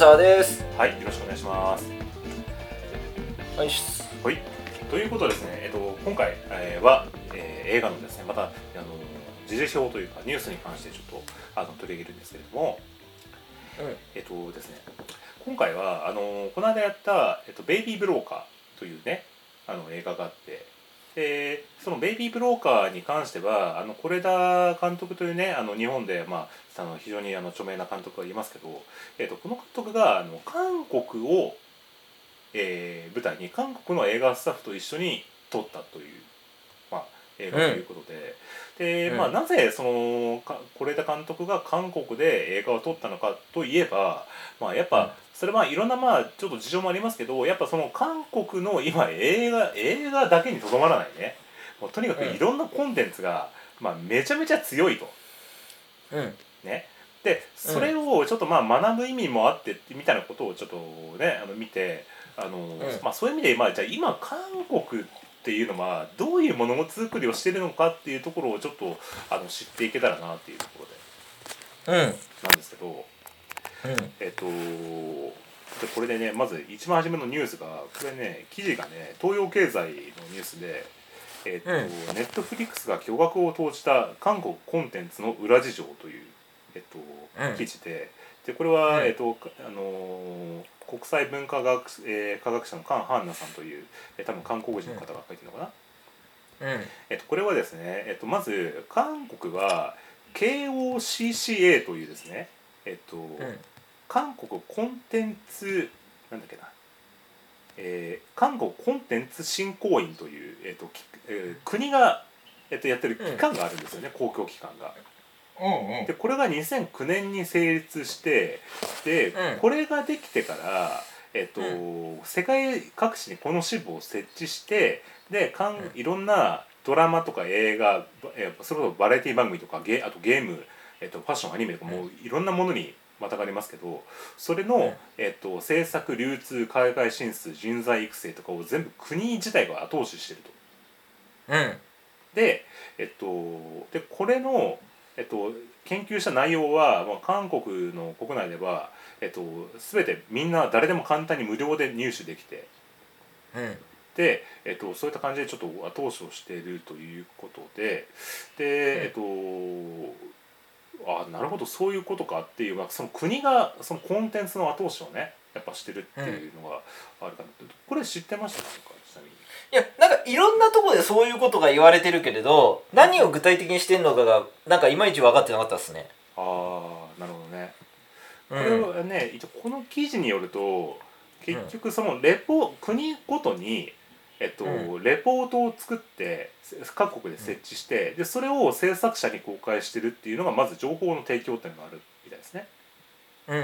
沢ですはい、よろしくお願いします。はいはい。ということでですね、えっ、と、今回、えーは、えー映画のですね、また、あの、時事表というか、ニュースに関してちょっと、あの、取り上げるんですけれども、えっとですね、今回はあのこの間やった「えっと、ベイビー・ブローカー」というねあの映画があってでその「ベイビー・ブローカー」に関してはあの是枝監督というねあの日本で、まあ、あの非常にあの著名な監督がいますけど、えっと、この監督があの韓国を、えー舞台に韓国の映画スタッフと一緒に撮ったという、まあ、映画ということで。でうん。まあ、なぜそのか是枝監督が韓国で映画を撮ったのかといえば、まあ、やっうん。ぱそれはいろんなまあちょっと事情もありますけどやっぱその韓国の今映画映画だけにとどまらないね。もうとにかくうん。いろんなコンテンツが、まあ、めちゃめちゃ強いと。うんね、でそれをちょっとまあ学ぶ意味もあってみたいなことをちょっとねあの見てあの、まあ、そういう意味で、まあ、じゃあ今韓国っていうのはどういうもの作りをしてるのかっていうところをちょっとあの知っていけたらなっていうところで。うん。なんですけどうん。えっとでこれでねまず一番初めのニュースがこれね記事がね東洋経済のニュースで。えっとうん。ネットフリックスが巨額を投じた韓国コンテンツの裏事情という、えっとうん。記事で。でこれは、うん。えっとかあのー国際文化学、えー科学者のカン・ハンナさんという、えー多分韓国人の方が書いてるのかな、うん。えっと、これはですね、えっと、まず韓国は KOCCA というですね、えっと韓国コンテンツなんだっけな、えー韓国コンテンツ振興員という、えっときえー国が、えっと、やってる機関があるんですよね、公共機関が。うんでこれが2009年に成立してで、うん。これができてから、えっとう世界各地にこの支部を設置してでかんいろんなドラマとか映画、えーそれこそバラエティ番組とかゲあとゲーム、えっと、ファッションアニメとかもういろんなものにまたがりますけどそれの、うん。えっと、制作流通海外進出人材育成とかを全部国自体が後押ししてると。うん。で,、えっと、でこれの、えっと、研究した内容は、まあ、韓国の国内では、えっと、全てみんな誰でも簡単に無料で入手できてうん。で、えっと、そういった感じでちょっと後押しをしているということでで、えっとあなるほどそういうことかっていう、まあ、その国がそのコンテンツの後押しをねやっぱしてるっていうのがあるかなって、これ知ってましたか？いやなんかいろんなところでそういうことが言われてるけれど何を具体的にしてんのかがなんかいまいち分かってなかったですね。ああなるほどね。こうん。れはね、一応この記事によると結局そのレポ、国ごとに、えっとうレポートを作って各国で設置して、でそれを制作者に公開してるっていうのがまず情報の提供っていうのがあるみたいですね。うん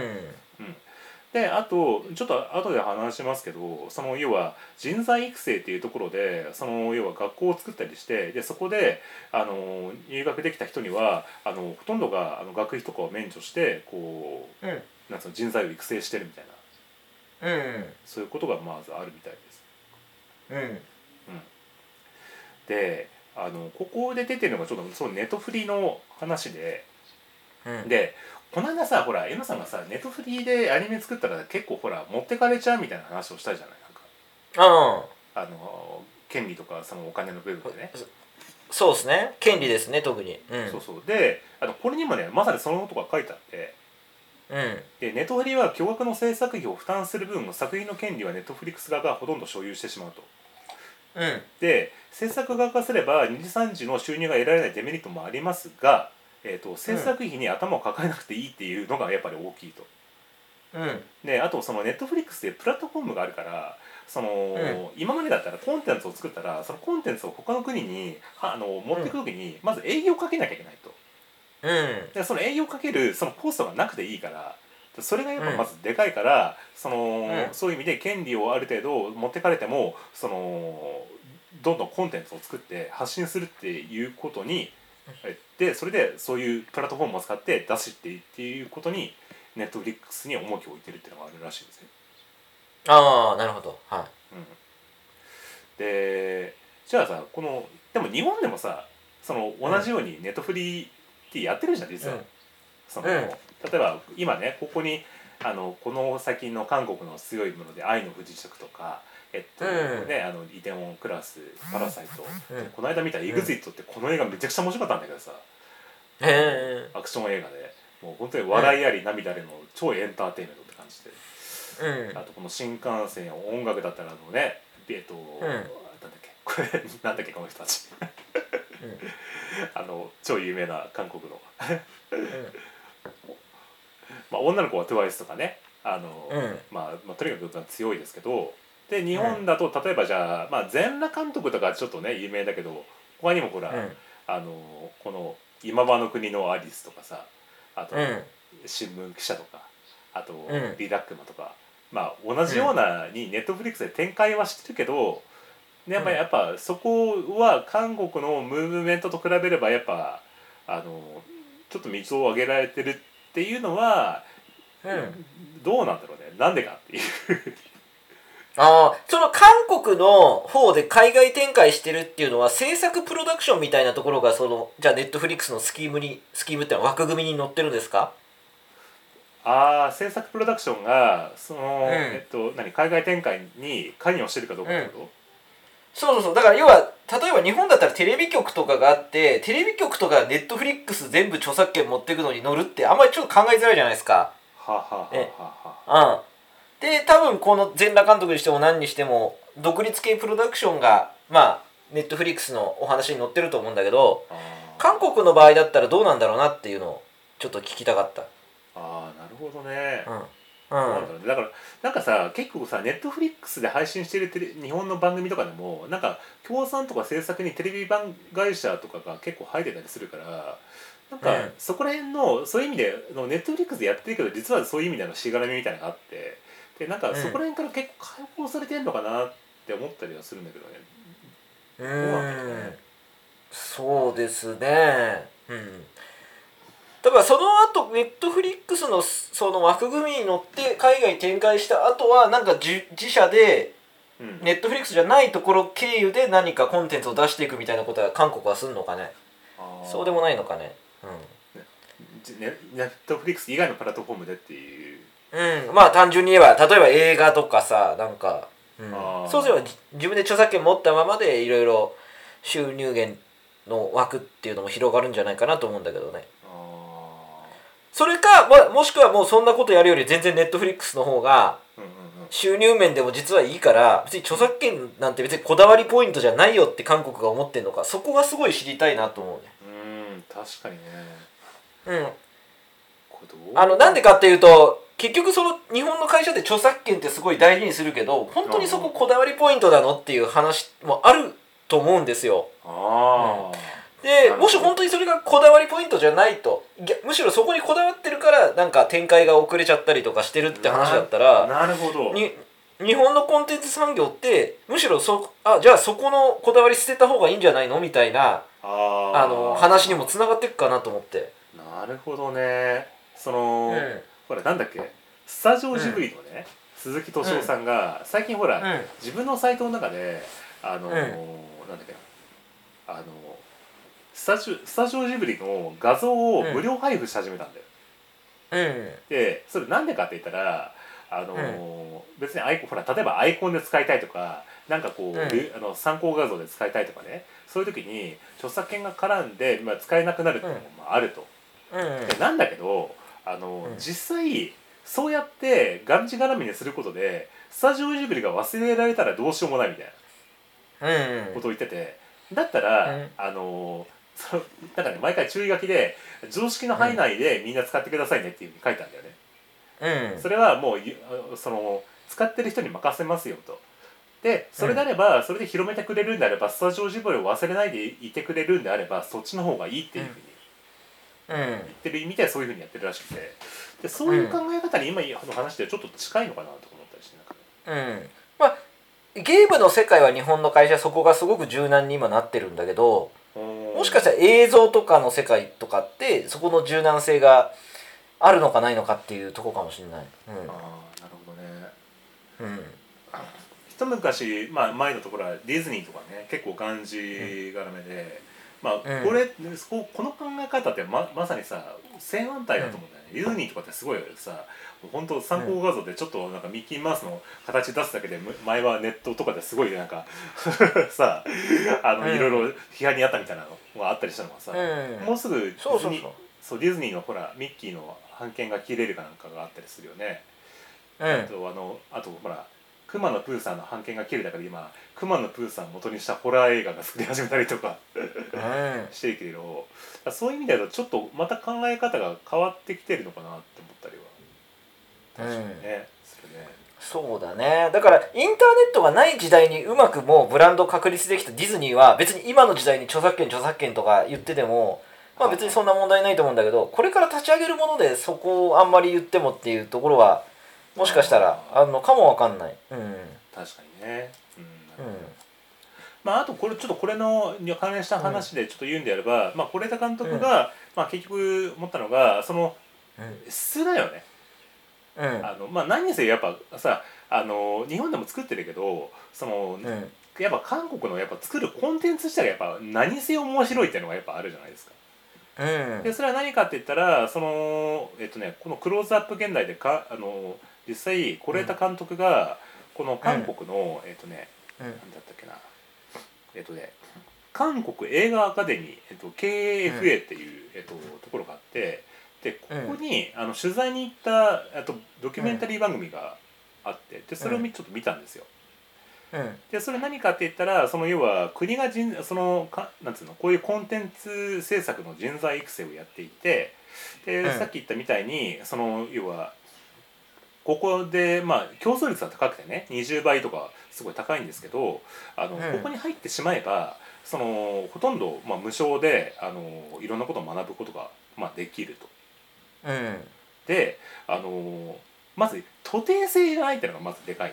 であとちょっと後で話しますけどその要は人材育成っていうところでその要は学校を作ったりしてでそこであの入学できた人にはあのほとんどがあの学費とかを免除してこううんなんつうの人材を育成してるみたいな。うんそういうことがまずあるみたいです。うん。であのここで出てるのがちょっとそのネトフリの話でうんでこの間さほらエマさんがさネトフリでアニメ作ったら結構ほら持ってかれちゃうみたいな話をしたじゃない？なんか。ああの権利とかそのお金の部分でね。そうですね。権利ですね特に。うん。そうそう。であのこれにもねまさにそのことが書いてあって。うん。でネットフリは巨額の制作費を負担する分作品の権利はネットフリックス側がほとんど所有してしまうと。うん。で制作側からすれば二次三次の収入が得られないデメリットもありますが、えー、と制作費に頭を抱えなくていいっていうのがやっぱり大きいと。うん。であとそのネットフリックスでプラットフォームがあるからその、ん。今までだったらコンテンツを作ったらそのコンテンツを他の国にはあの持っていく時にまず営業をかけなきゃいけないと。うん。でその営業をかけるそのコストがなくていいからそれがやっぱまずでかいから、そのうん。そういう意味で権利をある程度持ってかれてもそのどんどんコンテンツを作って発信するっていうことにでそれでそういうプラットフォームを使って出しってっていうことにネットフリックスに重きを置いてるっていうのがあるらしいんですね。ああなるほど。はうん、でじゃあさこのでも日本でもさその同じようにネットフリってやってるじゃん実は。うん。そのうん。例えば今ねここにあのこの先の韓国の強いもので「愛の不時着」とか、えっとうんね、あのイテウォンクラス「パラサイト」この間見た「エグジット」ってこの映画めちゃくちゃ面白かったんだけどさ。へアクション映画で。もう本当に笑いあり涙ありの超エンターテインメントって感じで。えうんあとこの新幹線音楽だったらあのねえっと、なんだっけ？これ なんだっけこの人たち。あの超有名な韓国の、まあ、女の子は TWICE とかね。あの、まあ、まあとにかく強いですけどで日本だと例えばじゃあ、まあ、全裸監督とかちょっとね有名だけど他にもほら、うん。あのこの「今場の国のアリス」とかさあと、うん。新聞記者とかあと、ん。リラックマとかまあ同じようなにネットフリックスで展開はしてるけど、ねやっぱうん。やっぱそこは韓国のムーブメントと比べればやっぱあのちょっと道を上げられてるっていうのは、うん。どうなんだろうね。なんでかっていうああその韓国の方で海外展開してるっていうのは制作プロダクションみたいなところがそのじゃあネットフリックスのスキームにスキームってのは枠組みに載ってるんですか？ああ制作プロダクションがその、うん。えっと何海外展開に関与してるかどうかってこそうそうそう。だから要は例えば日本だったらテレビ局とかがあってテレビ局とかネットフリックス全部著作権持っていくのに乗るってあんまりちょっと考えづらいじゃないですか。とはあ、はあはあはあ。うん、で多分この全裸監督にしても何にしても独立系プロダクションがまあネットフリックスのお話に載ってると思うんだけど韓国の場合だったらどうなんだろうなっていうのをちょっと聞きたかった。あーなるほどね、うん。そうなんだからなんかさ結構さネットフリックスで配信してるテレ日本の番組とかでもなんか協賛とか制作にテレビ番会社とかが結構入ってたりするからなんかうん。そこら辺のそういう意味でのネットフリックスでやってるけど実はそういう意味でのしがらみみたいなのがあってでなんかそこら辺から結構解放されてんのかなって思ったりはするんだけどね。うん。そうですね。うん。だからその後ネットフリックスのその枠組みに乗って海外展開した後はなんか自自社でうん。ネットフリックスじゃないところ経由で何かコンテンツを出していくみたいなことは韓国はするのかね。そうでもないのかね。じネネットフリックス以外のプラットフォームでっていううん、うん、まあ単純に言えば例えば映画とかさなんか、うん。そうすればじ自分で著作権持ったままでいろいろ収入源の枠っていうのも広がるんじゃないかなと思うんだけどね。あそれか、まあ、もしくはもうそんなことやるより全然ネットフリックスの方が収入面でも実はいいから別に著作権なんて別にこだわりポイントじゃないよって韓国が思ってんのかそこがすごい知りたいなと思うね。うん確かにね。うん。あのなんでかっていうと結局その日本の会社って著作権ってすごい大事にするけど本当にそここだわりポイントなのっていう話もあると思うんですよ。ああ、でもし本当にそれがこだわりポイントじゃないとむしろそこにこだわってるからなんか展開が遅れちゃったりとかしてるって話だったらなるほど。に日本のコンテンツ産業ってむしろそあじゃあそこのこだわり捨てた方がいいんじゃないのみたいなあの話にもつながっていくかなと思って。なるほどね。その、うんほらなんだっけ？スタジオジブリのね、鈴木敏夫さんが最近ほら、うん。自分のサイトの中であの、うん。なんだっけ？なあのスタジオスタジオジブリの画像を無料配布し始めたんだよ、うん。でそれなんでかって言ったらあの、別にアイコンほら例えばアイコンで使いたいとかなんかこう、あの参考画像で使いたいとかね。そういう時に著作権が絡んで、まあ、使えなくなるっていうのもまああると。うん。でなんだけどあの、うん。実際そうやってがんじがらみにすることでスタジオジブリが忘れられたらどうしようもないみたいなうんことを言っててだったら、うん。あのそなんかね毎回注意書きで常識の範囲内でみんな使ってくださいねっていうふうに書いてあるんだよね。うん。それはもうその使ってる人に任せますよと。でそれであれば、それで広めてくれるんであればスタジオジブリを忘れないでいてくれるんであればそっちの方がいいっていうふうにうん言ってる意味ではそういうふうにやってるらしくて。でそういう考え方に今の話でちょっと近いのかなと思ったりしてなんかね。うん。まあゲームの世界は日本の会社そこがすごく柔軟に今なってるんだけどもしかしたら映像とかの世界とかってそこの柔軟性があるのかないのかっていうとこかもしれない。ああなるほどね。うんうん。一昔、まあ、前のところはディズニーとかね結構がんじがらめで、まあうんこれ、ここの考え方ってままさにさ正反対だと思うんだよね、ディズニーとかってすごいさ本当参考画像でちょっとなんかミッキーマウスの形出すだけでむ前はネットとかですごいなんか さあの、うんいろいろ批判にあったみたいなのがあったりしたのがさ、うんもうすぐディズニーそうディズニーのほらミッキーの版権が切れるかなんかがあったりするよね。うんあとあのあとほら熊野プーさんの版権が切れたから今熊野プーさんを元にしたホラー映画が作り始めたりとかうんしてるけどそういう意味ではちょっとまた考え方が変わってきてるのかなって思ったりは。確かにね、するね。そうだね。だからインターネットがない時代にうまくもうブランドを確立できたディズニーは別に今の時代に著作権著作権とか言っててもまあ別にそんな問題ないと思うんだけどこれから立ち上げるものでそこをあんまり言ってもっていうところはもしかしたらあるのかもわかんない。うん。確かにね、うん。うん。まあ、あとこれちょっとこれのに関連した話でちょっと言うんであれば、まあ、是枝監督が、まあ、結局思ったのがその質だよね。うん。うんあのまあ、何にせよやっぱさあの日本でも作ってるけどその、うん。やっぱ韓国のやっぱ作るコンテンツ自体がやっぱ何せよ面白いっていうのがやっぱあるじゃないですか。うん。でそれは何かって言ったらそのえっとねこの「クローズアップ現代」でかあの実際是枝監督がこの韓国の、えっとねうん。なんだったっけな。えっとね韓国映画アカデミー、えっと、KFA っていう、えっと、ところがあってでここに、あの取材に行ったあとドキュメンタリー番組があってでそれをみちょっと見たんですよ。うん。でそれ何かって言ったらその要は国が人そのかなんつうのこういうコンテンツ制作の人材育成をやっていてで、うん。さっき言ったみたいにその要はここでまあ競争率が高くてね20倍とかすごい高いんですけどあの、うんここに入ってしまえばそのほとんど、まあ、無償であのいろんなことを学ぶことが、まあ、できると。うんであのまず徒弟制がないっていうのがまずでかい。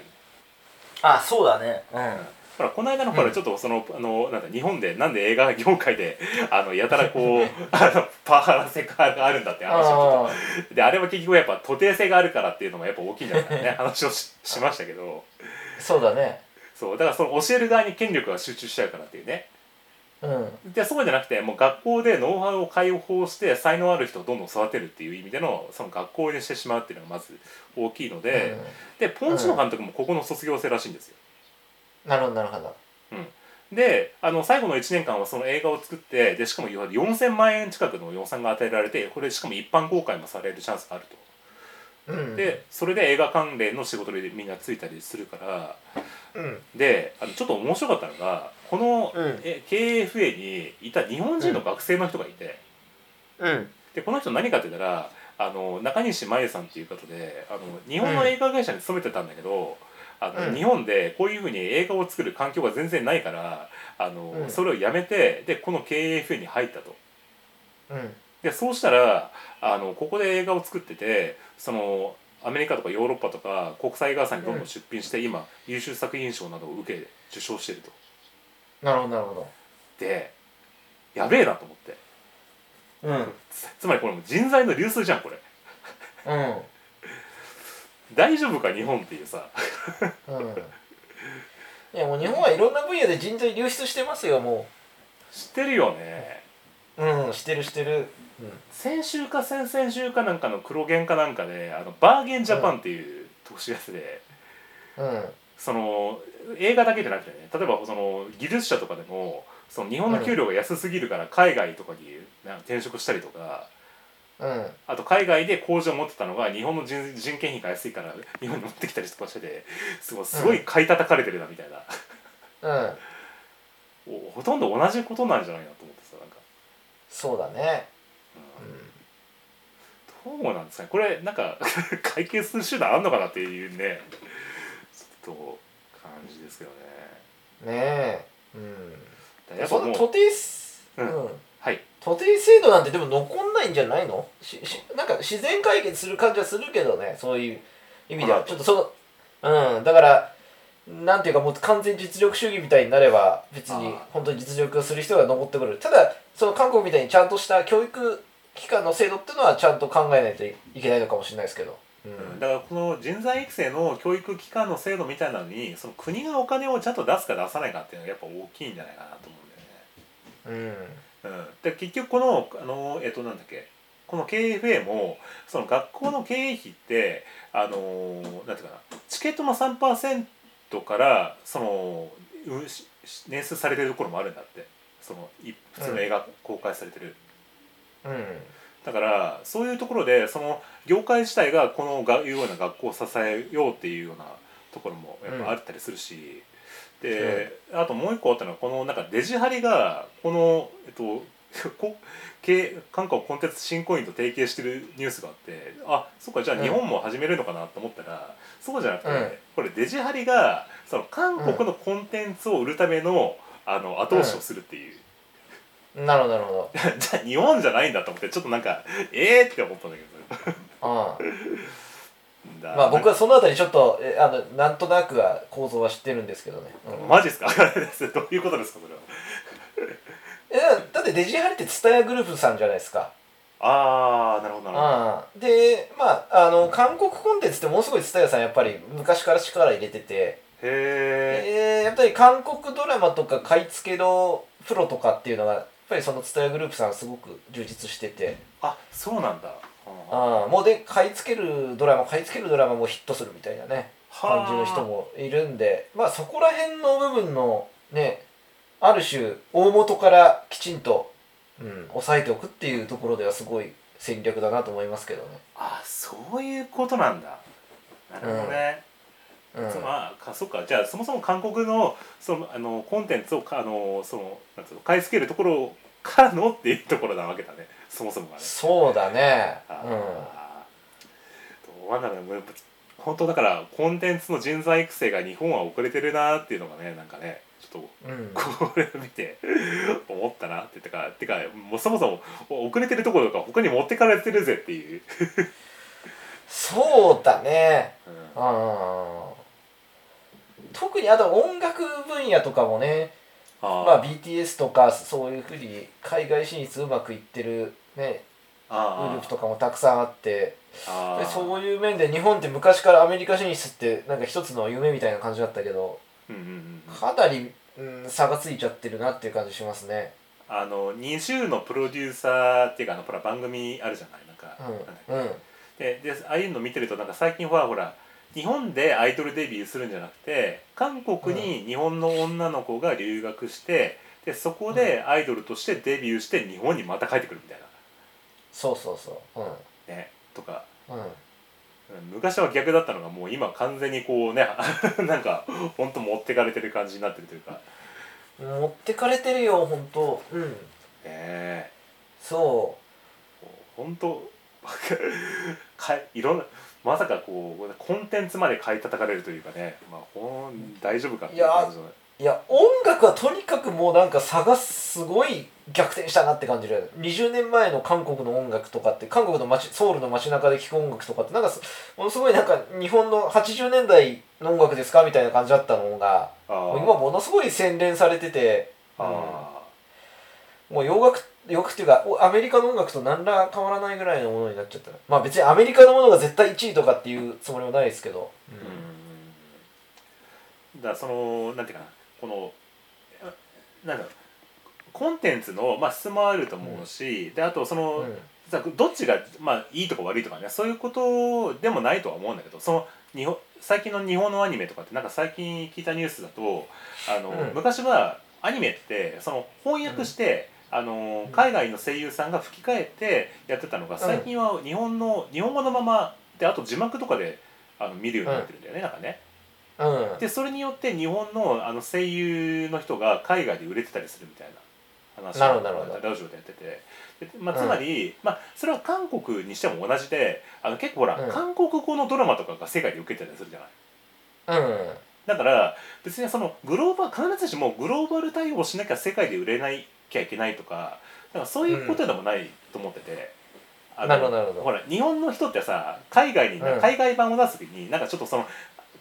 あそうだね。うんほらこの間のほらちょっとその、あのなんだ日本でなんで映画業界で あのやたらこう あのパワハラセクハラがあるんだって話をちょっあと。であれは結局やっぱ徒弟性があるからっていうのもやっぱ大きいんじゃないかなね 話をししましたけど。ーそうだね。そうだからその教える側に権力が集中しちゃうからっていうね。うん。でそうじゃなくてもう学校でノウハウを解放して才能ある人をどんどん育てるっていう意味でのその学校にしてしまうっていうのがまず大きいので、でポン・チノ監督もここの卒業生らしいんですよ。うんなるほどなるほど。であの最後の1年間はその映画を作ってでしかもいわゆる4000万円近くの予算が与えられてこれしかも一般公開もされるチャンスがあると。うん。でそれで映画関連の仕事でみんなついたりするからうん。であのちょっと面白かったのがこの、うん。え KFA にいた日本人の学生の人がいて、うん。でこの人何かって言ったらあの中西真由さんっていう方であの日本の映画会社に勤めてたんだけど、あのうん。日本でこういうふうに映画を作る環境が全然ないからあの、うん。それをやめてでこの KFA に入ったと。うん。でそうしたらあのここで映画を作っててそのアメリカとかヨーロッパとか国際映画祭にどんどん出品して、今優秀作品賞などを受け受賞してると。なるほどなるほでやべえなと思って。どうん。つつまりこれもう人材の流出じゃんこれ。うん大丈夫か日本っていうさ。うん。いやもう日本はいろんな分野で人材流出してますよも知ってるよね。ううんしてるしてる。先週か先々週かなんかの黒源かなんかであのバーゲンジャパンっていう特集やつで、うん。その映画だけじゃなくてね例えばその技術者とかでもその日本の給料が安すぎるから海外とかになんか転職したりとかうんあと海外で工場を持ってたのが日本の人人件費が安いから日本に持ってきたりとかしててすごいすごい買い叩かれてるなみたいな、うん。おほとんど同じことなんじゃないなと思ってさなんか、そうだね。うん。どうなんですかね。これなんか 解決する手段あんのかなっていうねちょっと感じですけどね。うんねえ。うん。やっぱもう徒弟すううんん。はい。徒弟制度なんてでも残んないんじゃないの？ししなんか自然解決する感じはするけどねそういう意味では。うんちょっとそのうんだからなんていうかもう完全実力主義みたいになれば別に本当に実力をする人が残ってくる。ただその韓国みたいにちゃんとした教育機関の制度っていうのはちゃんと考えないといけないのかもしれないですけど、ううん。だからこの人材育成の教育機関の制度みたいなのにその国がお金をちゃんと出すか出さないかっていうのがやっぱ大きいんじゃないかなと思うんだよね。うんうん、で結局このあのえっとなんだっけこの KFA もその学校の経営費ってあのなんていうかなチケットの3%からその捻出されてるところもあるんだって。そのい普通の映画公開されてる、うん。だからそういうところでその業界自体がこのがいうような学校を支えようっていうようなところもやっぱあったりするし、で、あともう一個あったのはこのなんかデジハリがこのえっと こ経韓国コンテンツ振興員と提携してるニュースがあってあそっかじゃあ日本も始めるのかなと思ったら、そうじゃなくて、うんこれデジハリがその韓国のコンテンツを売るためのあの後押しをするっていう。なるほどなるほど。じゃあ日本じゃないんだと思ってちょっとなんかええー、って思ったんだけど。あ だ。まあ僕はそのあたりちょっとえあのなんとなくは構造は知ってるんですけどね、うん。マジですか？どういうことですかそれは。えだってデジハリって蔦屋グループさんじゃないですか。ああなるほどなるほど。ああでまああの韓国コンテンツってものすごい蔦屋さんやっぱり昔から力入れてて、へええーやっぱり韓国ドラマとか買い付けのプロとかっていうのがやっぱりその蔦屋グループさんすごく充実してて。あそうなんだああもうで買い付けるドラマ買い付けるドラマもヒットするみたいなね感じの人もいるんで。まあそこら辺の部分のねある種大元からきちんと、うん、抑えておくっていうところではすごい戦略だなと思いますけどね。あそういうことなんだ。なるほどね、うん。そまあかそっか。じゃあそもそも韓国のそのあのコンテンツをかあのそのなんつうの買い付けるところからのっていうところなわけだねそもそもがねそうだね。あうん。ーどうなんだろうねもうやっぱ本当だからコンテンツの人材育成が日本は遅れてるなっていうのがねなんかねちょっとうん、これを見て 思ったなっててかてかもうそもそも遅れてるところとか他に持ってかれてるぜっていう、そうだね。うんうん。特にあと音楽分野とかもね、まあ BTS とかそういうふうに海外進出うまくいってるね、グあループとかもたくさんあって、あーでそういう面で日本って昔からアメリカ進出ってなんか一つの夢みたいな感じだったけど、うんうんうんうんかなり、うん、差がついちゃってるなっていう感じしますね。あの20のプロデューサーっていうかあのほら番組あるじゃない？なんか、なんだっけ？うん。うん。ででああいうの見てるとなんか最近はほら日本でアイドルデビューするんじゃなくて韓国に日本の女の子が留学してでそこでアイドルとしてデビューして日本にまた帰ってくるみたいそうそうそう。うん。なねとかうん。うん昔は逆だったのがもう今完全にこうね なんかほんと持ってかれてる感じになってるというか持ってかれてるよ、本当うん。ねえそ本当 かいろんなまさかこうコンテンツまで買い叩かれるというかね、まあ、ほん大丈夫かっていう感じ。いや、音楽はとにかくもうなんか差がすごい逆転したなって感じる。20年前の韓国の音楽とかって、韓国の街、ソウルの街中で聴く音楽とかって、なんかすものすごいなんか日本の80年代の音楽ですかみたいな感じだったのが、今ものすごい洗練されてて、うんあもう洋楽、洋楽っていうか、おアメリカの音楽と何ら変わらないぐらいのものになっちゃった。まあ別にアメリカのものが絶対1位とかっていうつもりもないですけど。ーうん。だからそのなんていうかな。このあなんだろう。コンテンツの、まあ、質もあると思うし、であとその、うん。さどっちが、まあ、いいとか悪いとかね。そういうことでもないとは思うんだけどその日本最近の日本のアニメとかってなんか最近聞いたニュースだとあの、うん。昔はアニメってその翻訳して、あのん。海外の声優さんが吹き替えてやってたのが最近は日本の日本語のままであと字幕とかであの見るようになってるんだよね、なんかね。うん。でそれによって日本のあの声優の人が海外で売れてたりするみたいな話なるほどなるほど。ラジオでやってて。で、まあ、つまり、まあ、それは韓国にしても同じであの結構ほら、うん。韓国語のドラマとかが世界で受けてたりするじゃない。うん。だから別にそのグローバル必ずしもグローバル対応しなきゃ世界で売れないきゃいけないとかだからそういうことでもないと思ってて、あのなるほどなるほど。ほら日本の人ってさ海外にな、うん。海外版を出す時になんかちょっとその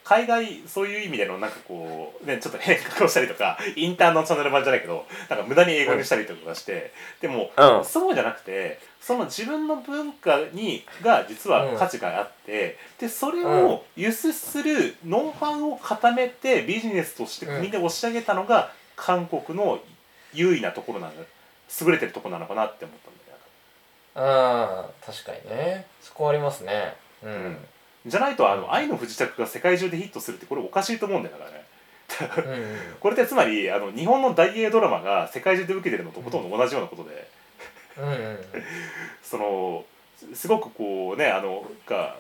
海外そういう意味でのなんかこうねちょっと変革をしたりとかインターナショナル版じゃないけどなんか無駄に英語にしたりとかして、でも、うん。そうじゃなくてその自分の文化にが実は価値があって、でそれを輸出するノウハウを固めてビジネスとして国で押し上げたのが韓国の優位なところなの優れてるところなのかなって思ったんだよね。うん確かにね。そこありますね。うん、うん。じゃないとあの「愛の不時着」が世界中でヒットするってこれおかしいと思うんだよだからね。これってつまりあの日本の大英ドラマが世界中で受けてるのとほとんど同じようなことで、うんうん そのすすごくこうねあのが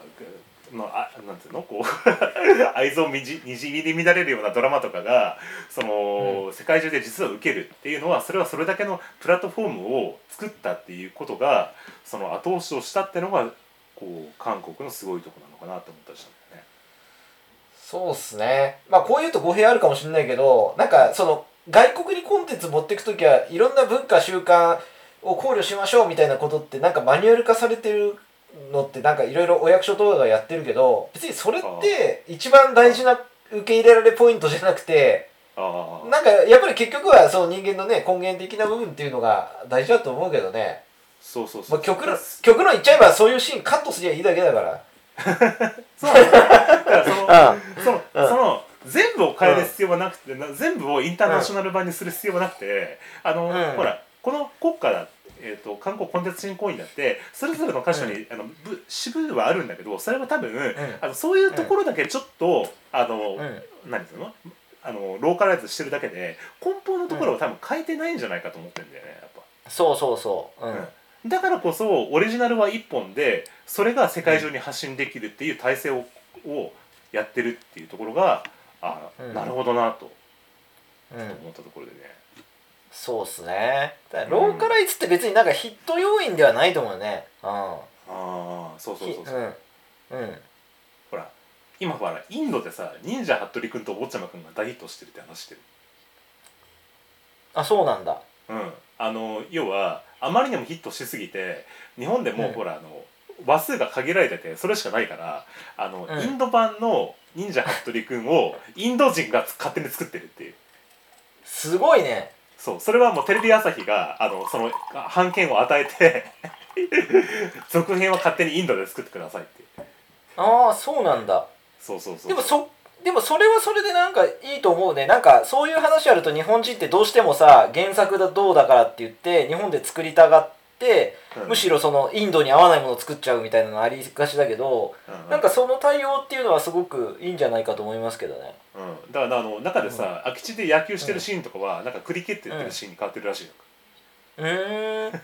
のあなんていうのこう 愛憎みじにじみに乱れるようなドラマとかがその、世界中で実は受けるっていうのはそれはそれだけのプラットフォームを作ったっていうことがその後押しをしたっていうのがこう韓国のすごいとこなのかなと思ったりしたんだよね。そうっすねまあこういうと語弊あるかもしれないけどなんかその外国にコンテンツ持っていく時はいろんな文化習慣を考慮しましょうみたいなことってなんかマニュアル化されてるのってなんかいろいろお役所とかがやってるけど別にそれって一番大事な受け入れられポイントじゃなくてなんかやっぱり結局はその人間のね根源的な部分っていうのが大事だと思うけどね、そうそうそう。まあ、極論極論言っちゃえばそういうシーンカットすりゃいいだけだから。そう。だからそのうん。その,、うん。その全部を変える必要はなくて、な全部をインターナショナル版にする必要はなくて、あの、うん。ほらこの国家だえー、と韓国コンテンツ振興員だってそれぞれの箇所に、あの部支部はあるんだけどそれは多分、あのそういうところだけちょっと、あの、うん何ていうの？あのローカライズしてるだけで根本のところは多分変えてないんじゃないかと思ってんだよねやっぱ。そうそうそう。うん。うんだからこそオリジナルは1本でそれが世界中に発信できるっていう体制を,、をやってるっていうところがあ、うんなるほどなとうん、思ったところでね。そうっすね。ローカライズって別になんかヒット要因ではないと思うね。うん。ああそうそうそうそう、うん。うん。ほら今ほらインドでさ忍者服部君とお坊ちゃま君が大ヒットしてるって話してる。あ、そうなんだ。うん、あの要はあまりにもヒットしすぎて日本でも、うんほらあの話数が限られててそれしかないからあの、うんインド版の忍者服部君をインド人が勝手に作ってるっていうすごいね。そうそれはもうテレビ朝日があのその版権を与えて 続編は勝手にインドで作ってくださいってああ、そうなんだ。そうそうそうでもそ、でもそれはそれでなんかいいと思うね。なんかそういう話あると日本人ってどうしてもさ、原作だどうだからって言って日本で作りたがって、うん。むしろそのインドに合わないものを作っちゃうみたいなのありがちだけど、うん。なんかその対応っていうのはすごくいいんじゃないかと思いますけどね。うん、だからあの中でさ、空き地で野球してるシーンとかは、なんかクリケットやってるシーンに変わってるらしいよ、うーん。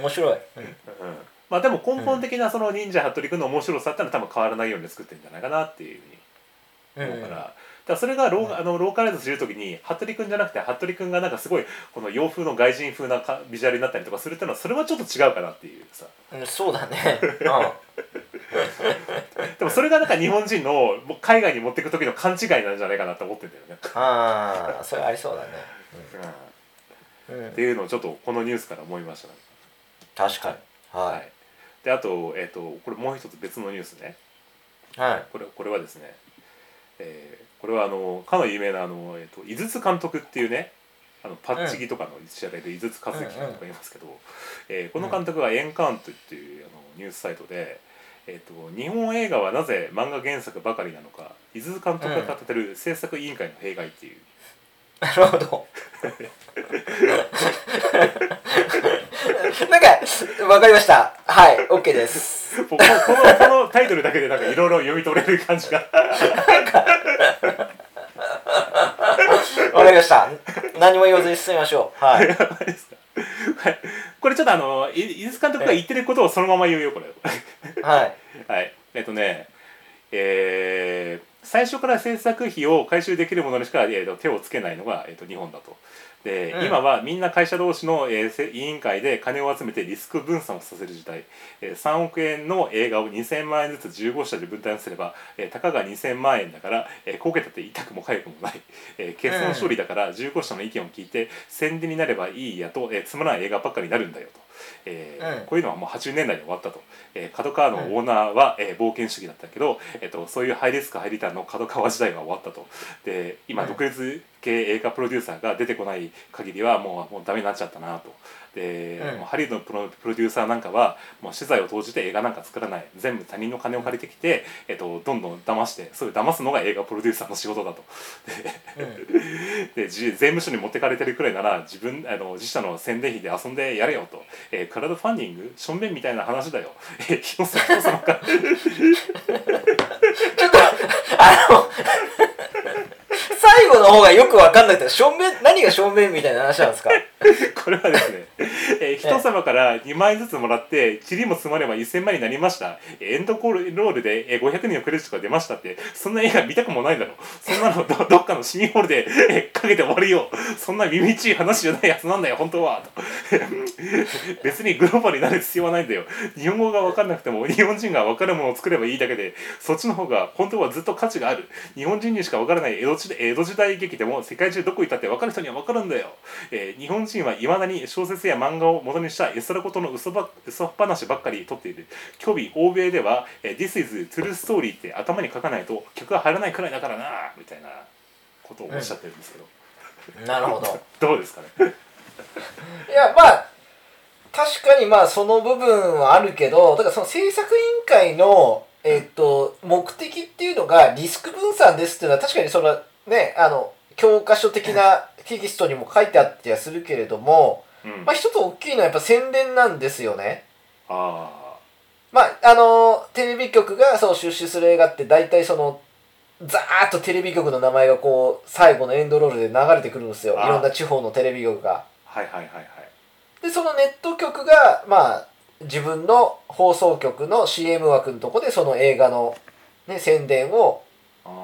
面白い。うん。うんまあでも根本的なその忍者服部君の面白さってのは多分変わらないように作ってるんじゃないかなっていうふうに思うから,、だそれがロー,、あのローカライズする時に服部君じゃなくて服部君がなんかすごいこの洋風の外人風なかビジュアルになったりとかするっていうのはそれはちょっと違うかなっていうさうん、そうだね。うん。でもそれがなんか日本人の海外に持っていく時の勘違いなんじゃないかなって思ってんだよね、ああ、それありそうだね。うんうん。うんっていうのをちょっとこのニュースから思いましたね確かに。ははいであと,、えっとこれもう一つ別のニュースねい。はい。これこれはですね、えーこれはあのかの有名なあの、えー、と井筒監督っていうねあのパッチギとかの知られる井筒和樹監督がいますけど、えーこの監督がエンカウントっていうあのニュースサイトで、えー、と日本映画はなぜ漫画原作ばかりなのか井筒監督が立てる制作委員会の弊害っていう、なるほど。なんか、わかりました。はい、OK です。こ のこのタイトルだけでなんかいろいろ読み取れる感じがわかりました。何も言わずに進みましょう。はい。これちょっとあのい井筒監督が言ってることをそのまま言うよこれ。はい。はい、えっとね、えー最初から制作費を回収できるものにしか、えーと手をつけないのが、えーと日本だと。で、うん。今はみんな会社同士の、えーせ委員会で金を集めてリスク分散をさせる時代、えー3億円の映画を2000万円ずつ15社で分担すれば、えーたかが2000万円だから、えー、こけたって痛くも痒くもない、えー決算処理だから15社の意見を聞いて宣伝になればいいやと、えーつまらない映画ばっかりになるんだよと。えーうんこういうのはもう80年代に終わったと、えー、角川のオーナーは、えー冒険主義だったけど、えっとそういうハイリスクハイリターンの角川時代が終わったと。で今うん独立系映画プロデューサーが出てこない限りはもうもうダメになっちゃったなと。で、うんハリウッドのプロプロデューサーなんかはもう資材を投じて映画なんか作らない。全部他人の金を借りてきて、えっと、どんどん騙してそういう騙すのが映画プロデューサーの仕事だと。うん でじ税務署に持ってかれてるくらいなら自分あの自社の宣伝費で遊んでやれよと、えークラウドファンディング？しょんべんみたいな話だよ。えー、人様様か。あの最後の方がよく分かんないけど正面何が正面みたいな話なんですか？これはですね、えー人様から2万円ずつもらって塵も積まれば1000万になりました。エンドコールロールでえー500人のクレジットが出ましたってそんな映画見たくもないだろそんなのど どっかの市民ホールで、えーかけて終わりよそんな耳ちい話じゃないやつなんだよ本当は。と。別にグローバルになる必要はないんだよ。日本語が分かんなくても日本人が分かるものを作ればいいだけでそっちの方が本当はずっと価値がある。日本人にしか分からない江戸時代江戸時代劇でも世界中どこ行ったって分かる人には分かるんだよ、えー日本人はいまだに小説や漫画を元にした絵空事の嘘ば嘘話ばっかり撮っている。興味欧米では、えー This is true story って頭に書かないと客が入らないくらいだからなみたいなことをおっしゃってるんですけど、なるほど。どうですかね？いやまあ確かにまあその部分はあるけどだからその制作委員会の、えっと目的っていうのがリスク分散ですっていうのは確かにそのねあの教科書的なテキストにも書いてあったりはするけれども、うん、まあ、一つ大きいのはやっぱ宣伝なんですよね。あまああのテレビ局がそう出資する映画って大体そのザーッとテレビ局の名前がこう最後のエンドロールで流れてくるんですよ。いろんな地方のテレビ局が。あはいはいはいはい。でそのネット局がまあ自分の放送局の CM 枠のとこでその映画の、ね、宣伝を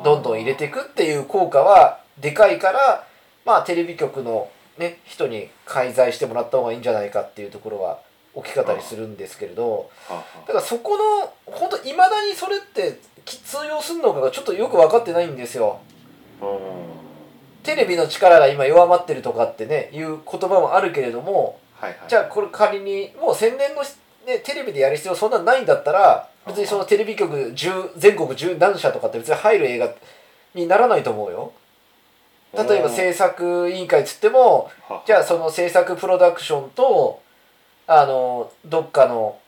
どんどん入れていくっていう効果はでかいからまあテレビ局の、ね、人に介在してもらった方がいいんじゃないかっていうところは大きかったりするんですけれどだからそこの本当いまだにそれって通用するのかがちょっとよく分かってないんですよ。テレビの力が今弱まってるとかってねいう言葉もあるけれどもはいはい。じゃあこれ仮にもう宣伝のし、ね、テレビでやる必要そんなないんだったら別にそのテレビ局10全国十何社とかって別に入る映画にならないと思うよ。例えば制作委員会っつってもはじゃあその制作プロダクションとあのどっかの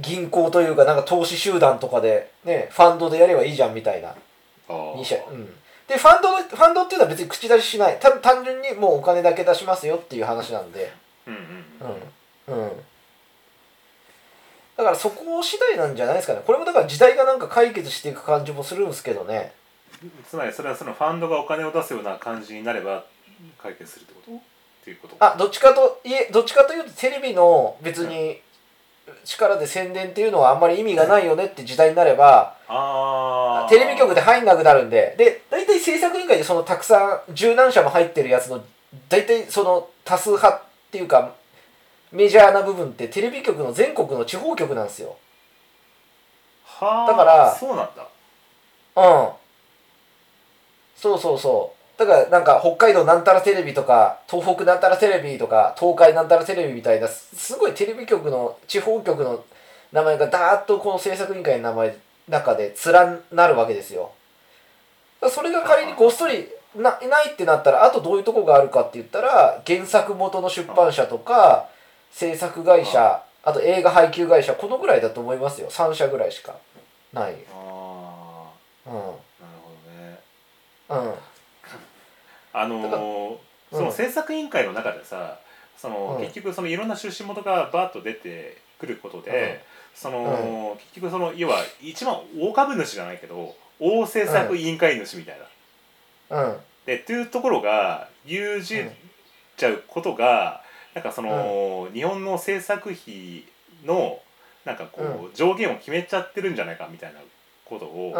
銀行というかなんか投資集団とかでねファンドでやればいいじゃんみたいな。あー2社うん。でファンドのファンドっていうのは別に口出ししない。た単純にもうお金だけ出しますよっていう話なんで。うんうん。うん。うんだからそこ次第なんじゃないですかね。これもだから時代がなんか解決していく感じもするんですけどね。つまりそれはそのファンドがお金を出すような感じになれば解決するってこと？っていうこと？あどっちかといえどっちかというとテレビの別に力で宣伝っていうのはあんまり意味がないよねって時代になればああテレビ局で入んなくなるんで。で大体制作委員会でそのたくさん十何社も入ってるやつの大体その多数派っていうかメジャーな部分ってテレビ局の全国の地方局なんですよ。はあだからそうなんだうん。そうそうそう。だからなんか北海道なんたらテレビとか東北なんたらテレビとか東海なんたらテレビみたいなすすごいテレビ局の地方局の名前がダーッとこの制作委員会の名前の中で連なるわけですよ。それが仮にごっそりなないってなったらあとどういうとこがあるかって言ったら原作元の出版社とか制作会社あと映画配給会社このぐらいだと思いますよ。3社ぐらいしか。ない。あうん。あなるほどね。うん。あのーその制作委員会の中でさその、うん。結局そのいろんな出資元がバーッと出てくることで、その、結局その要は一番大株主じゃないけど大制作委員会主みたいな。うん。でっていうところが牛耳っちゃうことが、なんかその、日本の制作費のなんかこう、上限を決めちゃってるんじゃないかみたいなことを、うん。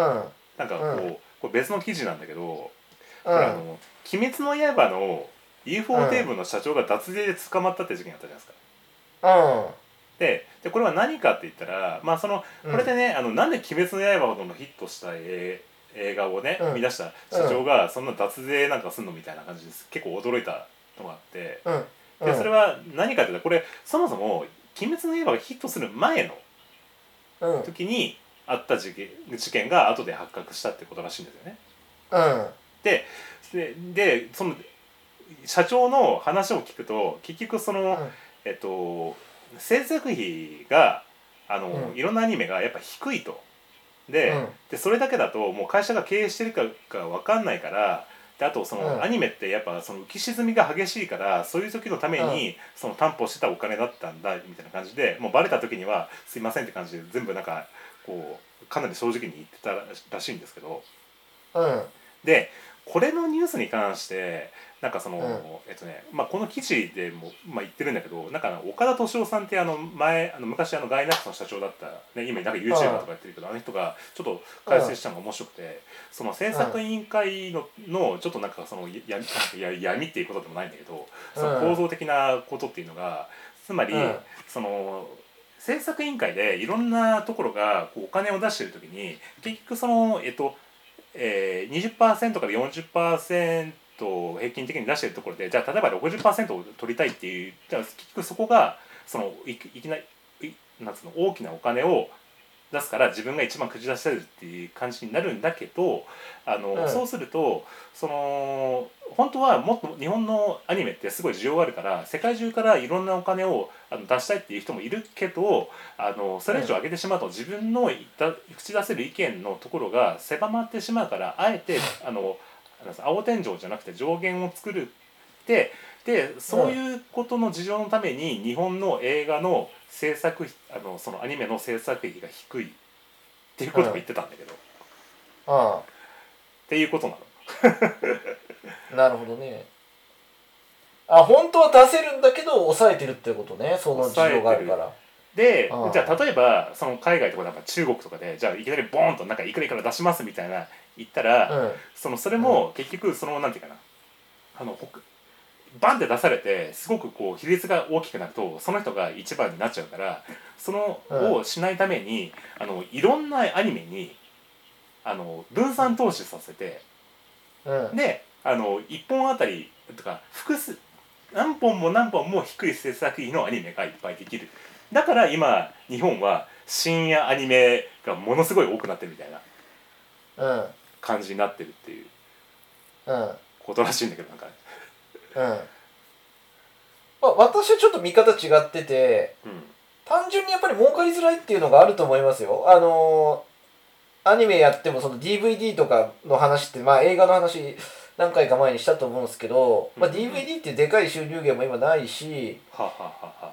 なんかこう,、うん。これ別の記事なんだけど、うこれあんの「鬼滅の刃」の UFO テーブルの社長が脱税で捕まったって事件あったじゃないですか。ででこれは何かって言ったらまあそのうん。これでね、あのなんで「鬼滅の刃」ほどのヒットした映映画をね、うん。生み出した社長がそんな脱税なんかすんのみたいな感じです。結構驚いたのがあって、うん。でそれは何かというとこれそもそも「鬼滅の刃」がヒットする前のうん。うん時にあった事件事件が後で発覚したってことらしいんですよね。でででその社長の話を聞くと結局その、えっと制作費があの、うん。いろんなアニメがやっぱ低いと。で,、うん。でそれだけだともう会社が経営してるかが分かんないからであとその、うん。アニメってやっぱその浮き沈みが激しいからそういう時のために、その担保してたお金だったんだみたいな感じでもうバレた時には「すいません」って感じで全部なんかこうかなり正直に言ってたらしいんですけど。うん。でこれのニュースに関してなんかその、うん。えっとねまあ、この記事でも、まあ、言ってるんだけどなんか岡田敏夫さんってあの前あの昔あのガイナックスの社長だった、ね、今なんか YouTuber とかやってるけどあの人がちょっと解説したのが面白くてその制作委員会ののちょっとなんかそのややや闇っていうことでもないんだけどその構造的なことっていうのがつまり、うん。その制作委員会でいろんなところがこうお金を出してる時に結局そのえっとえー、20%から40%を平均的に出してるところでじゃあ例えば60%を取りたいっていうじゃあ結局そこがそのいきいきなりいなんつうの大きなお金を出すから自分が一番口出せるっていう感じになるんだけどあの、うん。そうするとその本当はもっと日本のアニメってすごい需要があるから世界中からいろんなお金をあの出したいっていう人もいるけどあのそれ以上上げてしまうと自分の口出せる意見のところが狭まってしまうからあえてあの青天井じゃなくて上限を作るってでそういうことの事情のために日本の映画の制作費あのそのアニメの制作費が低いっていうことを言ってたんだけど、っあていうことなの。あ なるほどね。あ本当は出せるんだけど抑えてるってことね。その事情があるから。でじゃあ例えばその海外とかなんか中国とかでじゃあいきなりボーンとなんかいくらいくら出しますみたいな言ったら、うん。そのそれも結局そのなんていうかな。あのほくバンって出されてすごくこう比率が大きくなるとその人が一番になっちゃうからそのうん。をしないためにあのいろんなアニメにあの分散投資させてうん。であの1本あたりとか複数何本も何本も低い制作費のアニメがいっぱいできる。だから今日本は深夜アニメがものすごい多くなってるみたいな。うん感じになってるっていううんことらしいんだけどなんか。うん。まあ私はちょっと見方違っててうん単純にやっぱり儲かりづらいっていうのがあると思いますよ。あのーアニメやってもその DVD とかの話ってまあ映画の話何回か前にしたと思うんですけど、まあ、うん DVD ってでかい収入源も今ないしはははは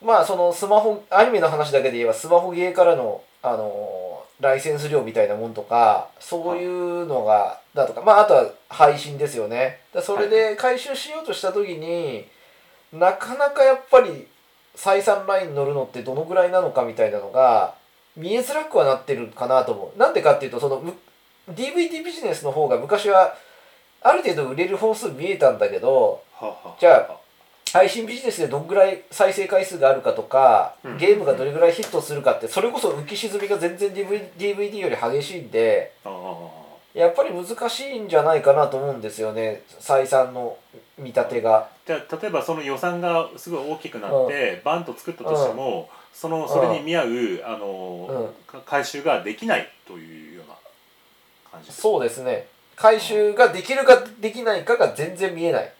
まあそのスマホアニメの話だけで言えばスマホゲーからの、あのーライセンス料みたいなもんとかそういうのがだとかまああとは配信ですよね。だそれで回収しようとした時になかなかやっぱり採算ラインに乗るのってどのぐらいなのかみたいなのが見えづらくはなってるかなと思う。なんでかっていうとそのむ DVD ビジネスの方が昔はある程度売れる本数見えたんだけどじゃあ配信ビジネスでどんぐらい再生回数があるかとか、うん。ゲームがどれぐらいヒットするかってそれこそ浮き沈みが全然 DVD, より激しいんでやっぱり難しいんじゃないかなと思うんですよね採算の見立てが。じゃあ例えばその予算がすごい大きくなって、バンと作ったとしても、そのそれに見合うあの、か回収ができないというような感じ。そうですね。回収ができるかできないかが全然見えない。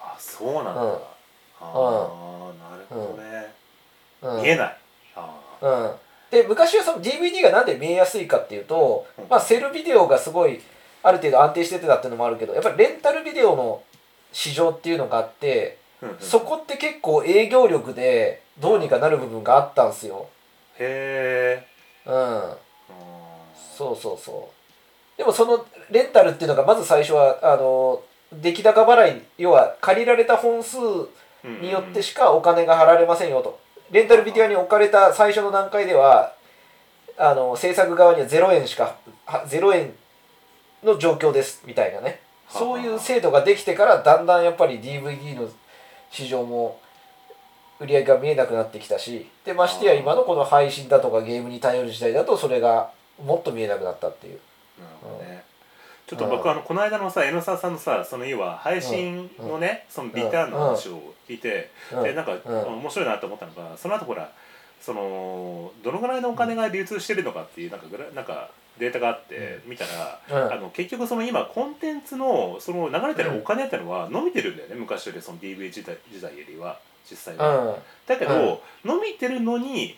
あそうなんだ、うんああなるほどね、うん。見えない。あうん、で昔はその DVD がなんで見えやすいかっていうと、うん。まあ、セルビデオがすごいある程度安定しててたっていうのもあるけどやっぱりレンタルビデオの市場っていうのがあってそこって結構営業力でどうにかなる部分があったんすよ。へえうん、そうそうそう。でもそのレンタルっていうのがまず最初はあの出来高払い要は借りられた本数によってしかお金が払われませんよと。レンタルビデオに置かれた最初の段階ではあの制作側には0円しかは0円の状況ですみたいなね。はあ。そういう制度ができてからだんだんやっぱり DVD の市場も売り上げが見えなくなってきたしでましてや今のこの配信だとかゲームに頼る時代だとそれがもっと見えなくなったっていう。なるほどねちょっと僕、うん。あのこの間のさ江野沢さんのさその要は配信のね、そのリターンの話を聞いて、うん。でなんか、うん。面白いなと思ったのがその後ほらそのどのぐらいのお金が流通してるのかっていうなんかグラなんかデータがあって見たら、うん。あの結局その今コンテンツのその流れてるお金ってのは伸びてるんだよね昔よりその DV 時代時代よりは実際は。うん。だけど、伸びてるのに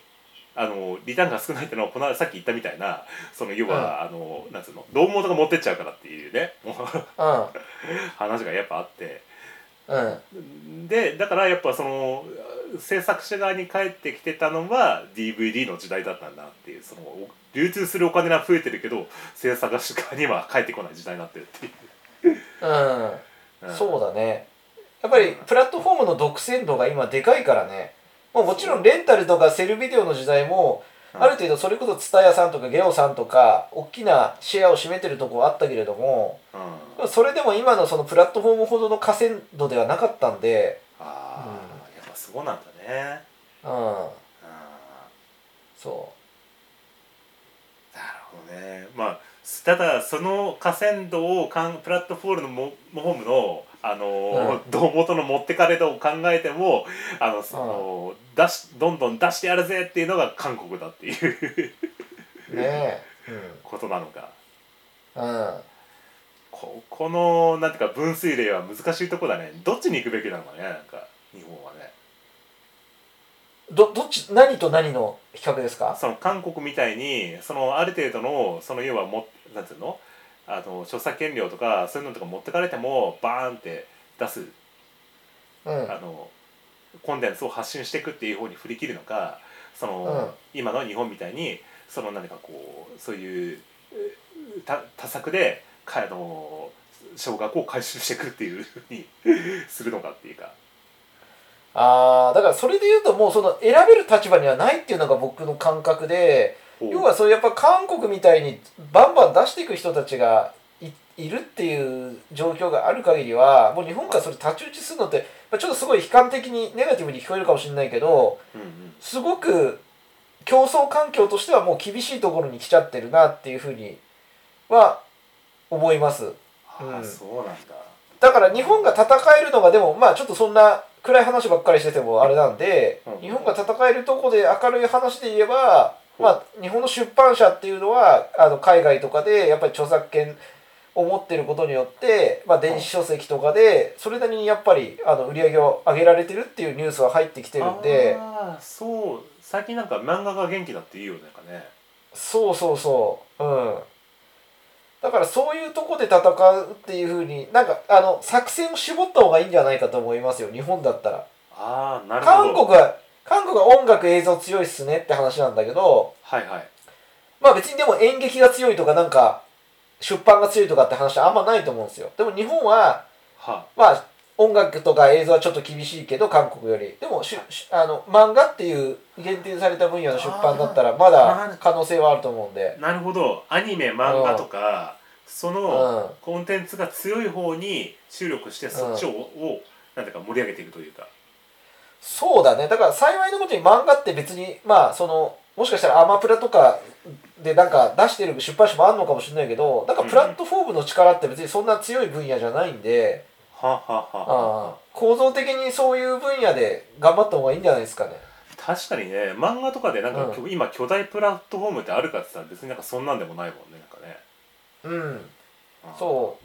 あのリターンが少ないっていうのはこのさっき言ったみたいなその要は、あのなんつうの胴元が持ってっちゃうからっていうねもううん。話がやっぱあって。うん。でだからやっぱその制作者側に返ってきてたのは DVD の時代だったんだっていうその流通するお金が増えてるけど制作者側には返ってこない時代になってるっていう。うん。うん。そうだね。やっぱりプラットフォームの独占度が今でかいからねもうもちろんレンタルとかセルビデオの時代もうん。ある程度それこそ蔦屋さんとかゲオさんとか大きなシェアを占めてるとこはあったけれどもうん。それでも今のそのプラットフォームほどの河川度ではなかったんでああ、うんやっぱそうなんだね。うん。うん。そなるほどね。まあただその河川度をかんプラットフォームのモホームのあのー胴元の持ってかれ度を考えてもあのその、出しどんどん出してやるぜっていうのが韓国だっていううねことなのか。えうんうん。ここのなんていうか分水嶺は難しいとこだね。どっちに行くべきなのかねなんか日本はね。どどっち何と何の比較ですか？その韓国みたいにそのある程度のその要はもなんていうの？あの著作権料とかそういうのとか持ってかれてもバーンって出すうんあのコンテンツを発信していくっていう方に振り切るのかその、うん今の日本みたいにその何かこうそういう多作でかあの小学を回収していくっていうふうに するのかっていうか。ああだからそれで言うともうその選べる立場にはないっていうのが僕の感覚で要はそうやっぱ韓国みたいにバンバン出していく人たちがいいるっていう状況がある限りはもう日本からそれ太刀打ちするのってまあちょっとすごい悲観的にネガティブに聞こえるかもしれないけどうんうんすごく競争環境としてはもう厳しいところに来ちゃってるなっていうふうには思います。ああ、うんそうなんだ。だから日本が戦えるのがでもまあちょっとそんな暗い話ばっかりしててもあれなんで、うん日本が戦えるとこで明るい話で言えば、まあ日本の出版社っていうのはあの海外とかでやっぱり著作権を持ってることによって、まあ、電子書籍とかでそれなりにやっぱりあの売り上げを上げられてるっていうニュースは入ってきてるんで。ああそう。最近なんか漫画が元気だって言うよねかね。そうそうそう。うん。だからそういうとこで戦うっていうふうになんかあの作戦を絞った方がいいんじゃないかと思いますよ。日本だったら。ああなる韓ほど。国は韓国は音楽映像強いっすねって話なんだけどはいはい。まあ別にでも演劇が強いとかなんか出版が強いとかって話はあんまないと思うんですよ。でも日本ははまあ音楽とか映像はちょっと厳しいけど韓国より。でもししあの漫画っていう限定された分野の出版だったらまだ可能性はあると思うんで。なるほど。アニメ漫画とかそうん。のコンテンツが強い方に注力してそっちを,、をなんうか盛り上げていくというかそうだね。だから幸いのことに漫画って別にまあそのもしかしたらアマプラとかでなんか出してる出版社もあるのかもしれないけどなんかプラットフォームの力って別にそんな強い分野じゃないんで、はははは。ああ構造的にそういう分野で頑張った方がいいんじゃないですかね。確かにね。漫画とかでなんか、う今巨大プラットフォームってあるかって言ったら別になんかそんなんでもないもんねなんかね。うん、うそう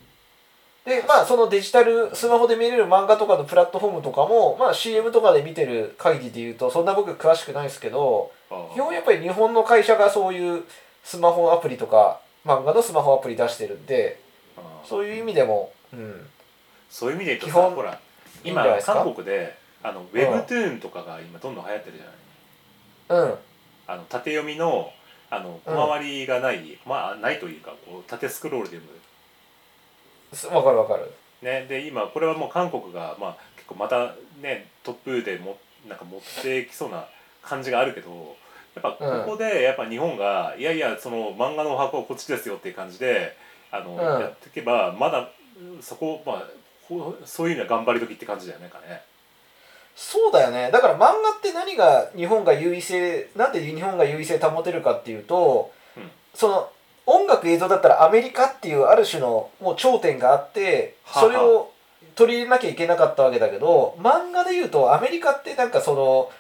でまあそのデジタルスマホで見れる漫画とかのプラットフォームとかも、まあ、CM とかで見てる限りで言うとそんな僕詳しくないですけどあ基本やっぱり日本の会社がそういうスマホアプリとか漫画のスマホアプリ出してるんであそういう意味でも、うん、そういう意味で言うと基本さほら今韓国であのウェブトゥーンとかが今どんどん流行ってるじゃない？うん。あの縦読みのあの小回りがない、まあないというかこう縦スクロールで読むすわかるわかる。ね、で今これはもう韓国が、まあ、結構またねトップでもなんか持ってきそうな感じがあるけどやっぱここでやっぱ日本が、いやいやその漫画のお箱はこっちですよっていう感じであの、ん。やっていけばまだうんそこ、まあ、そういうのは頑張り時って感じだよねかね。そうだよね。だから漫画って何が日本が優位性なんで日本が優位性保てるかっていうと、うん。その音楽映像だったらアメリカっていうある種のもう頂点があってそれを取り入れなきゃいけなかったわけだけど漫画で言うとアメリカってなんかその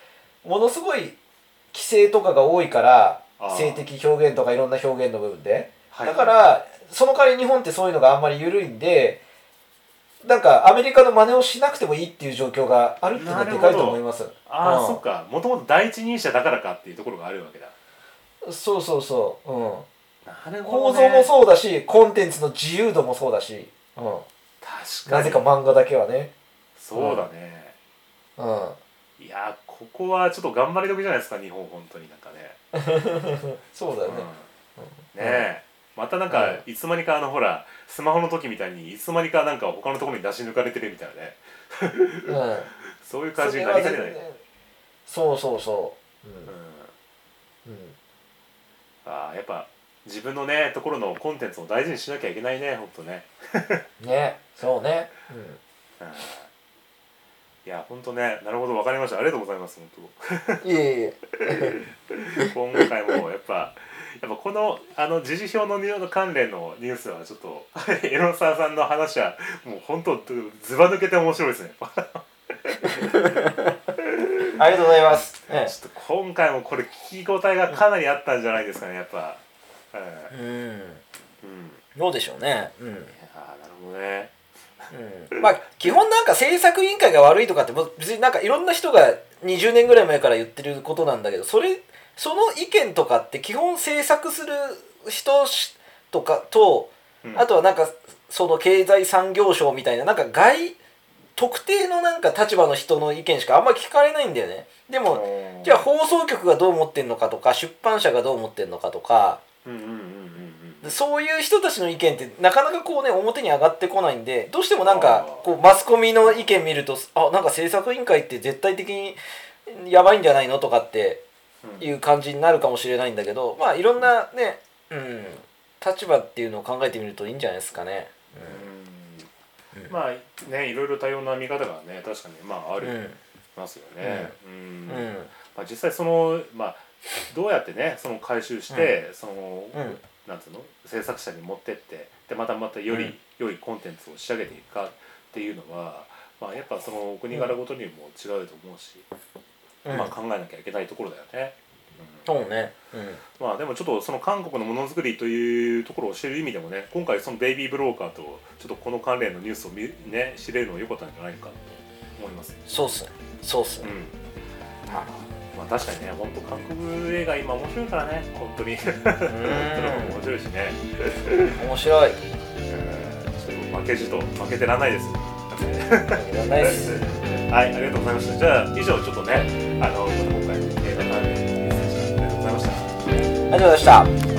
ものすごい規制とかが多いから性的表現とかいろんな表現の部分で。はい。だからその代わり日本ってそういうのがあんまり緩いんでなんかアメリカの真似をしなくてもいいっていう状況があるっていうのはでかいと思います。ああ、うん。そっか。もともと第一人者だからかっていうところがあるわけだ。そうそうそう、うん、なる構造もそうだしコンテンツの自由度もそうだし、うん、確かに。なぜか漫画だけはね、そうだね、うん、いやここはちょっと頑張り時じゃないですか日本本当になんかね。そうだよね、うん。ねえ。またなんか、ういつまにかあのほらスマホの時みたいにいつまにかなんか他のところに出し抜かれてるみたいなね。うん。そういう感じになりかねない、そうそうそう、うん、うん。うん、ああやっぱ自分のねところのコンテンツを大事にしなきゃいけないねほんとね、ねそうね、うん、いやほんとねなるほどわかりました。ありがとうございます本うん、いえいえ当 今回もやっぱやっぱこのあの時事表のニュース関連のニュースはちょっと エロサーさんの話はもう本当ずば抜けて面白いですね。ありがとうございます、えちょっと今回もこれ聞き応えがかなりあったんじゃないですかねやっぱ、ええうんうんどうでしょうね。うん。いやーなるほどね。うん。まあ基本なんか制作委員会が悪いとかって別になんかいろんな人が20年ぐらい前から言ってることなんだけどそれその意見とかって基本制作する人しとかとうん。あとはなんかその経済産業省みたいななんか外特定のなんか立場の人の意見しかあんまり聞かれないんだよね。でもじゃあ放送局がどう思ってんのかとか出版社がどう思ってんのかとかうんうんうんうんうんそういう人たちの意見ってなかなかこうね表に上がってこないんでどうしてもなんかこうマスコミの意見見るとあなんか制作委員会って絶対的にやばいんじゃないのとかってうんいう感じになるかもしれないんだけどまあいろんなね、うん、立場っていうのを考えてみるといいんじゃないですかね。うんまあねいろいろ多様な見方がね確かにまああうんりますよね。うんうんまあ、実際そのまあどうやってねその回収して、その、うん。なんつうの？制作者に持ってってでまたまたよりうん。良いコンテンツを仕上げていくかっていうのは、まあ、やっぱそのお国柄ごとにも違うと思うし、うん。まあ、考えなきゃいけないところだよね。そうね、うん。まあでもちょっとその韓国のものづくりというところを知る意味でもね今回そのベイビーブローカーとちょっとこの関連のニュースを見ね知れるのは良かったんじゃないかと思います。そうっすね。そうっすね、うんまあ確かにね本当韓国映画今面白いからね本当に。面白いしね。面白い。うん。ちょっと負けじと負けてらんないです。はいありがとうございました。じゃあ以上ちょっとねあの今回の映画関連のニュースでした。ありがとうございました。ありがとうございました